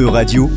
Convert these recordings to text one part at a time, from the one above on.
E-Radio,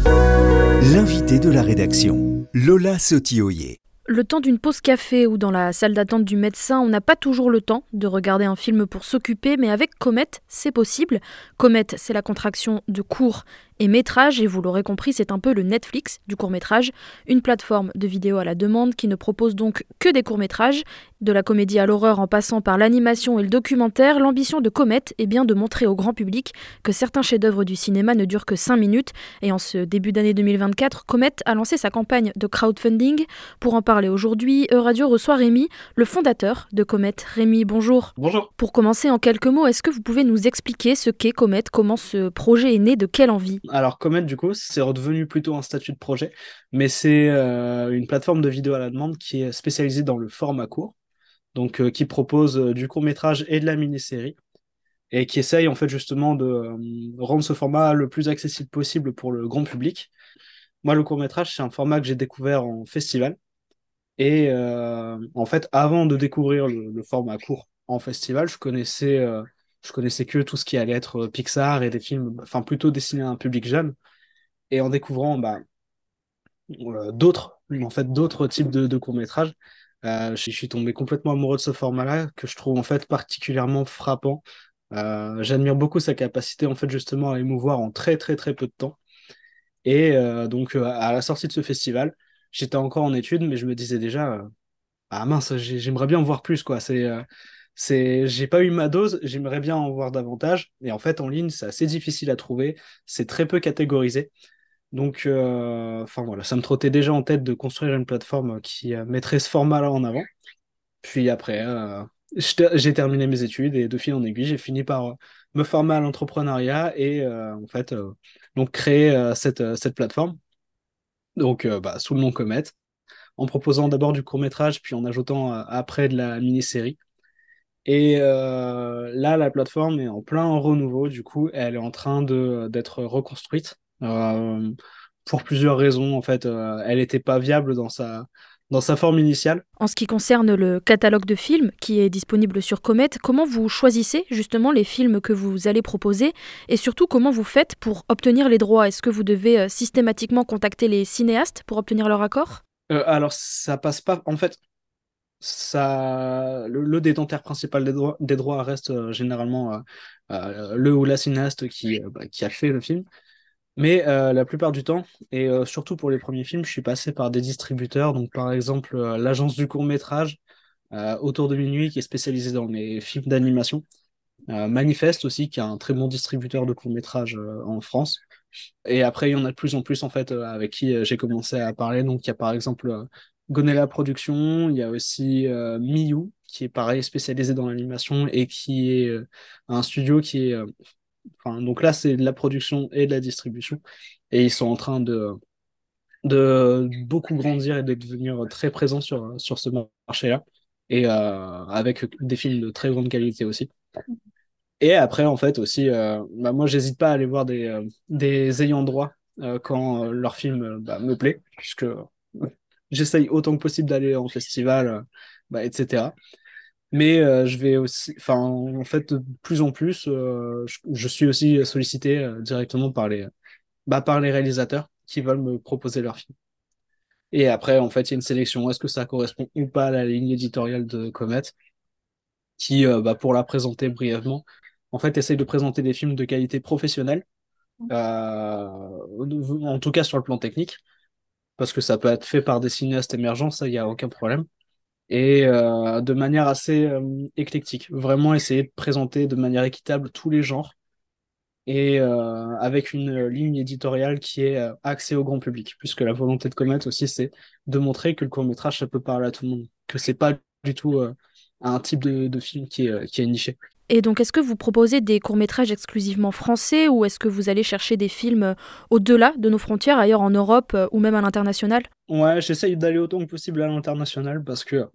l'invité de la rédaction, Lola Sotioyer. Le temps d'une pause café ou dans la salle d'attente du médecin, on n'a pas toujours le temps de regarder un film pour s'occuper, mais avec Comet, c'est possible. Comet, c'est la contraction de court et métrage, et vous l'aurez compris, c'est un peu le Netflix du court métrage, une plateforme de vidéo à la demande qui ne propose donc que des courts métrages, de la comédie à l'horreur en passant par l'animation et le documentaire. L'ambition de Comet est bien de montrer au grand public que certains chefs-d'œuvre du cinéma ne durent que 5 minutes, et en ce début d'année 2024, Comet a lancé sa campagne de crowdfunding. Pour en parler aujourd'hui, E-Radio reçoit Rémi, le fondateur de Comet. Rémi, bonjour. Bonjour. Pour commencer en quelques mots, est-ce que vous pouvez nous expliquer ce qu'est Comet, comment ce projet est né, de quelle envie? Alors, Comet, du coup, c'est redevenu plutôt un statut de projet, mais c'est euh, une plateforme de vidéo à la demande qui est spécialisée dans le format court, donc euh, qui propose euh, du court métrage et de la mini-série, et qui essaye en fait justement de rendre ce format le plus accessible possible pour le grand public. Moi, le court métrage, c'est un format que j'ai découvert en festival, et en fait, avant de découvrir le, le, format court en festival, je connaissais je connaissais que tout ce qui allait être euh, Pixar et des films, enfin plutôt destinés à un public jeune. Et en découvrant bah, euh, d'autres, en fait, d'autres types de, courts-métrages, euh, je, suis tombé complètement amoureux de ce format-là, que je trouve en fait particulièrement frappant. J'admire beaucoup sa capacité en fait justement à émouvoir en très très très peu de temps. Et donc à la sortie de ce festival, j'étais encore en études, mais je me disais déjà, ah mince, j'aimerais bien en voir plus quoi. C'est c'est j'ai pas eu ma dose, j'aimerais bien en voir davantage. Et en fait, en ligne, c'est assez difficile à trouver, c'est très peu catégorisé. Donc, euh, enfin voilà, ça me trottait déjà en tête de construire une plateforme qui euh, mettrait ce format-là en avant. Puis après, euh, j'ai terminé mes études et de fil en aiguille, j'ai fini par me former à l'entrepreneuriat et en fait, donc créer cette, cette plateforme. Donc, bah, sous le nom Comet, en proposant d'abord du court métrage, puis en ajoutant après de la mini-série. Et euh, là, la plateforme est en plein renouveau. Du coup, elle est en train d'être reconstruite euh, pour plusieurs raisons. En fait, euh, elle n'était pas viable dans sa dans sa forme initiale. En ce qui concerne le catalogue de films qui est disponible sur Comet, comment vous choisissez justement les films que vous allez proposer et surtout comment vous faites pour obtenir les droits? Est-ce que vous devez systématiquement contacter les cinéastes pour obtenir leur accord? Alors ça passe pas. En fait, ça, le, détentaire principal des droits, des droits reste euh, généralement euh, euh, le ou la cinéaste qui, bah, qui a fait le film. Mais la plupart du temps, et surtout pour les premiers films, je suis passé par des distributeurs. Donc, par exemple, l'agence du court métrage, Autour de minuit, qui est spécialisée dans les films d'animation. Manifeste aussi, qui est un très bon distributeur de court métrage en France. Et après, il y en a de plus en plus, en fait, avec qui j'ai commencé à parler. Donc, il y a par exemple Gonella Production, il y a aussi euh, Miyu, qui est pareil, spécialisé dans l'animation et qui est euh, un studio qui est. Euh, enfin, donc là, c'est de la production et de la distribution. Et ils sont en train de, de beaucoup grandir et de devenir très présents sur, sur ce marché-là. Et avec des films de très grande qualité aussi. Et après, en fait, aussi, bah, moi, j'hésite pas à aller voir des, des ayants droit quand leur film bah, me plaît, puisque j'essaye autant que possible d'aller en festival, euh, bah, etc. Mais euh, je vais aussi, enfin, en fait, de plus en plus, euh, je, suis aussi sollicité directement par les, bah, par les réalisateurs qui veulent me proposer leur film. Et après, en fait, il y a une sélection. Est-ce que ça correspond ou pas à la ligne éditoriale de Comet qui, bah, pour la présenter brièvement, en fait, essaye de présenter des films de qualité professionnelle, en tout cas sur le plan technique, parce que ça peut être fait par des cinéastes émergents, ça, il n'y a aucun problème. Et euh, de manière assez euh, éclectique, vraiment essayer de présenter de manière équitable tous les genres et euh, avec une ligne éditoriale qui est axée au grand public, puisque la volonté de Comet aussi, c'est de montrer que le court métrage, ça peut parler à tout le monde, que c'est pas du tout un type de, de film qui est, qui est niché. Et donc, est-ce que vous proposez des courts-métrages exclusivement français ou est-ce que vous allez chercher des films euh, au-delà de nos frontières, ailleurs en Europe euh, ou même à l'international? Ouais, j'essaye d'aller autant que possible à l'international parce que,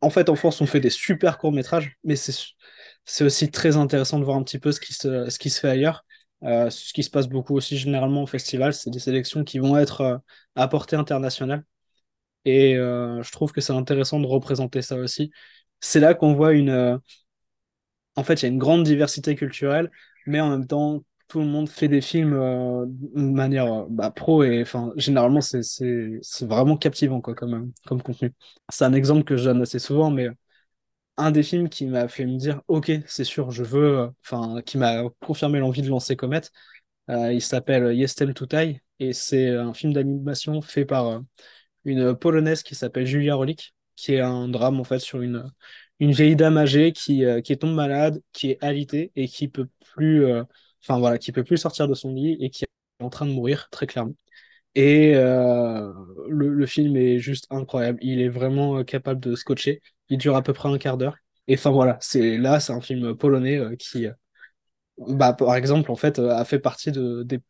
en fait, en France, on fait des super courts-métrages, mais c'est aussi très intéressant de voir un petit peu ce qui se, ce qui se fait ailleurs. Euh, ce qui se passe beaucoup aussi généralement au festival, c'est des sélections qui vont être à portée internationale. Et je trouve que c'est intéressant de représenter ça aussi. C'est là qu'on voit une en fait, il y a une grande diversité culturelle, mais en même temps, tout le monde fait des films de manière bah, pro et enfin généralement c'est vraiment captivant quoi comme comme contenu. C'est un exemple que je donne assez souvent, mais un des films qui m'a fait me dire ok c'est sûr je veux enfin qui m'a confirmé l'envie de lancer Comet. il s'appelle Yes to Die et c'est un film d'animation fait par une polonaise qui s'appelle Julia Rolik qui est un drame en fait sur une une vieille dame âgée qui, euh, qui tombe malade, qui est alitée et qui peut plus, euh, peut plus sortir de son lit et qui est en train de mourir très clairement. Et euh, le, film est juste incroyable. Il est vraiment capable de scotcher. Il dure à peu près un quart d'heure. Et enfin voilà, c'est là, c'est un film polonais qui, bah, par exemple, a fait partie de, des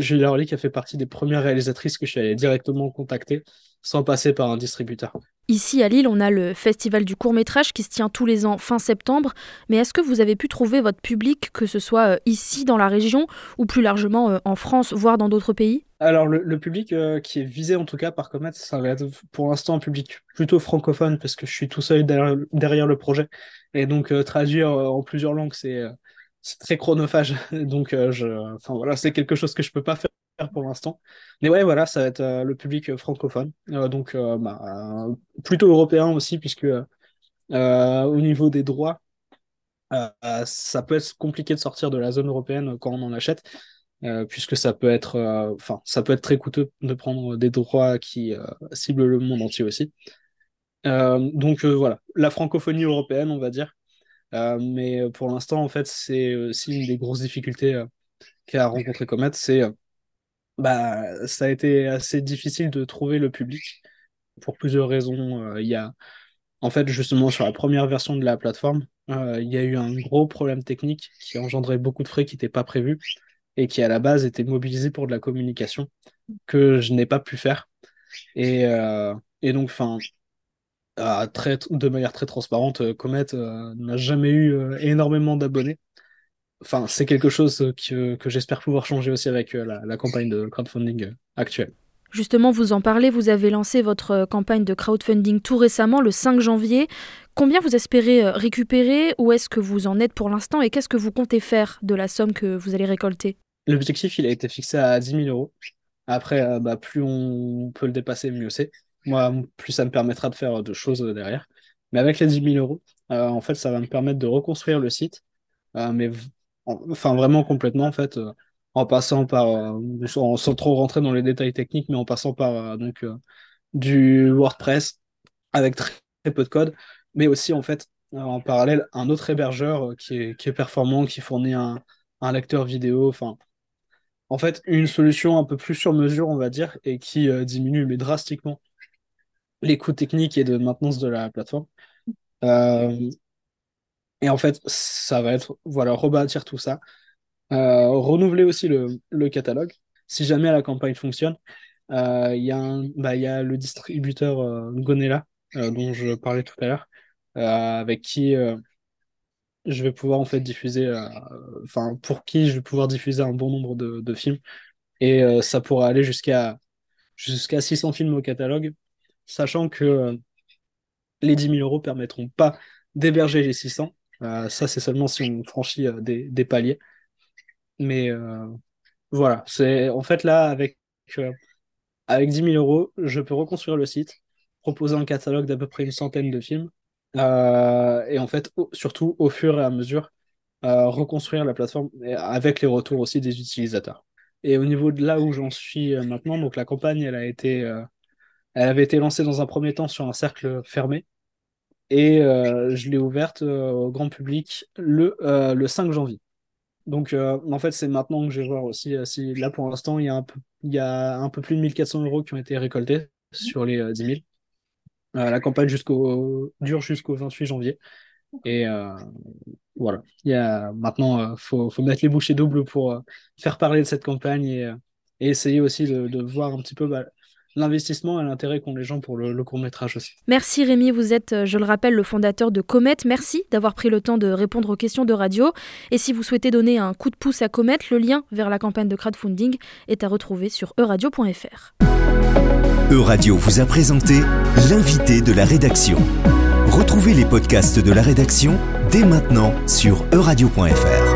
Julia Orlick a fait partie des premières réalisatrices que je suis allé directement contacter sans passer par un distributeur. Ici à Lille, on a le Festival du court métrage qui se tient tous les ans fin septembre. Mais est-ce que vous avez pu trouver votre public, que ce soit euh, ici dans la région ou plus largement euh, en France, voire dans d'autres pays? Alors le, public qui est visé en tout cas par Comet, ça va être pour l'instant un public plutôt francophone parce que je suis tout seul derrière, derrière le projet. Et donc traduire en plusieurs langues, c'est c'est très chronophage. Donc, euh, je, enfin voilà, c'est quelque chose que je peux pas faire pour l'instant. Mais ouais, voilà, ça va être euh, le public francophone. Euh, donc, bah, plutôt européen aussi, puisque au niveau des droits, ça peut être compliqué de sortir de la zone européenne quand on en achète. puisque ça peut être, enfin, ça peut être très coûteux de prendre des droits qui ciblent le monde entier aussi. donc voilà, la francophonie européenne, on va dire, euh, mais pour l'instant, en fait, c'est aussi une des grosses difficultés euh, qu'a rencontré Comet, c'est bah, ça a été assez difficile de trouver le public pour plusieurs raisons. Euh, il a, en fait, justement, sur la première version de la plateforme, il y a eu un gros problème technique qui a engendré beaucoup de frais qui n'étaient pas prévus et qui, à la base, était mobilisé pour de la communication que je n'ai pas pu faire. Et, et donc, enfin, de manière très transparente, euh, Comet euh, n'a jamais eu euh, énormément d'abonnés. Enfin, c'est quelque chose que, que j'espère pouvoir changer aussi avec la, campagne de crowdfunding actuelle. Justement, vous en parlez, vous avez lancé votre campagne de crowdfunding tout récemment, le 5 janvier. Combien vous espérez récupérer? Où est-ce que vous en êtes pour l'instant? Et qu'est-ce que vous comptez faire de la somme que vous allez récolter? L'objectif, il a été fixé à 10 000 euros. Après, bah, plus on peut le dépasser, mieux c'est. Moi, plus ça me permettra de faire de choses derrière. Mais avec les 10 000 euros, euh, en fait, ça va me permettre de reconstruire le site, euh, mais enfin vraiment complètement, en fait, euh, en passant par, sans trop rentrer dans les détails techniques, mais en passant par donc du WordPress avec très, peu de code, mais aussi en fait en parallèle un autre hébergeur qui est, performant, qui fournit un, lecteur vidéo, enfin en fait une solution un peu plus sur mesure, on va dire, et qui diminue mais drastiquement les coûts techniques et de maintenance de la plateforme. Euh, et en fait, ça va être voilà, rebâtir tout ça. Euh, renouveler aussi le, le, catalogue. Si jamais la campagne fonctionne, euh, il y, bah, y, a le distributeur Gonella, dont je parlais tout à l'heure, avec qui je vais pouvoir en fait diffuser, enfin pour qui je vais pouvoir diffuser un bon nombre de, de films. Et ça pourra aller jusqu'à jusqu'à 600 films au catalogue sachant que euh, les 10 000 euros permettront pas d'héberger les 600. Euh, ça, c'est seulement si on franchit euh, des, paliers. Mais voilà, c'est en fait là, avec, avec 10 000 euros, je peux reconstruire le site, proposer un catalogue d'à peu près une centaine de films, et en fait, surtout au fur et à mesure, reconstruire la plateforme avec les retours aussi des utilisateurs. Et au niveau de là où j'en suis maintenant, donc la campagne, elle a été elle avait été lancée dans un premier temps sur un cercle fermé et euh, je l'ai ouverte euh, au grand public le, euh, le 5 janvier. Donc en fait c'est maintenant que je vais voir aussi si là pour l'instant il y a un peu, il y a un peu plus de 1400 euros qui ont été récoltés sur les 10 000. la campagne dure jusqu'au 28 janvier et voilà. Il y a maintenant faut, faut mettre les bouchées doubles pour faire parler de cette campagne et, essayer aussi de, de, voir un petit peu bah, l'investissement et l'intérêt qu'ont les gens pour le, court métrage aussi. Merci Rémi, vous êtes, euh, je le rappelle, le fondateur de Comet. Merci d'avoir pris le temps de répondre aux questions de radio. Et si vous souhaitez donner un coup de pouce à Comet, le lien vers la campagne de crowdfunding est à retrouver sur euradio.fr. Euradio vous a présenté l'invité de la rédaction. Retrouvez les podcasts de la rédaction dès maintenant sur euradio.fr.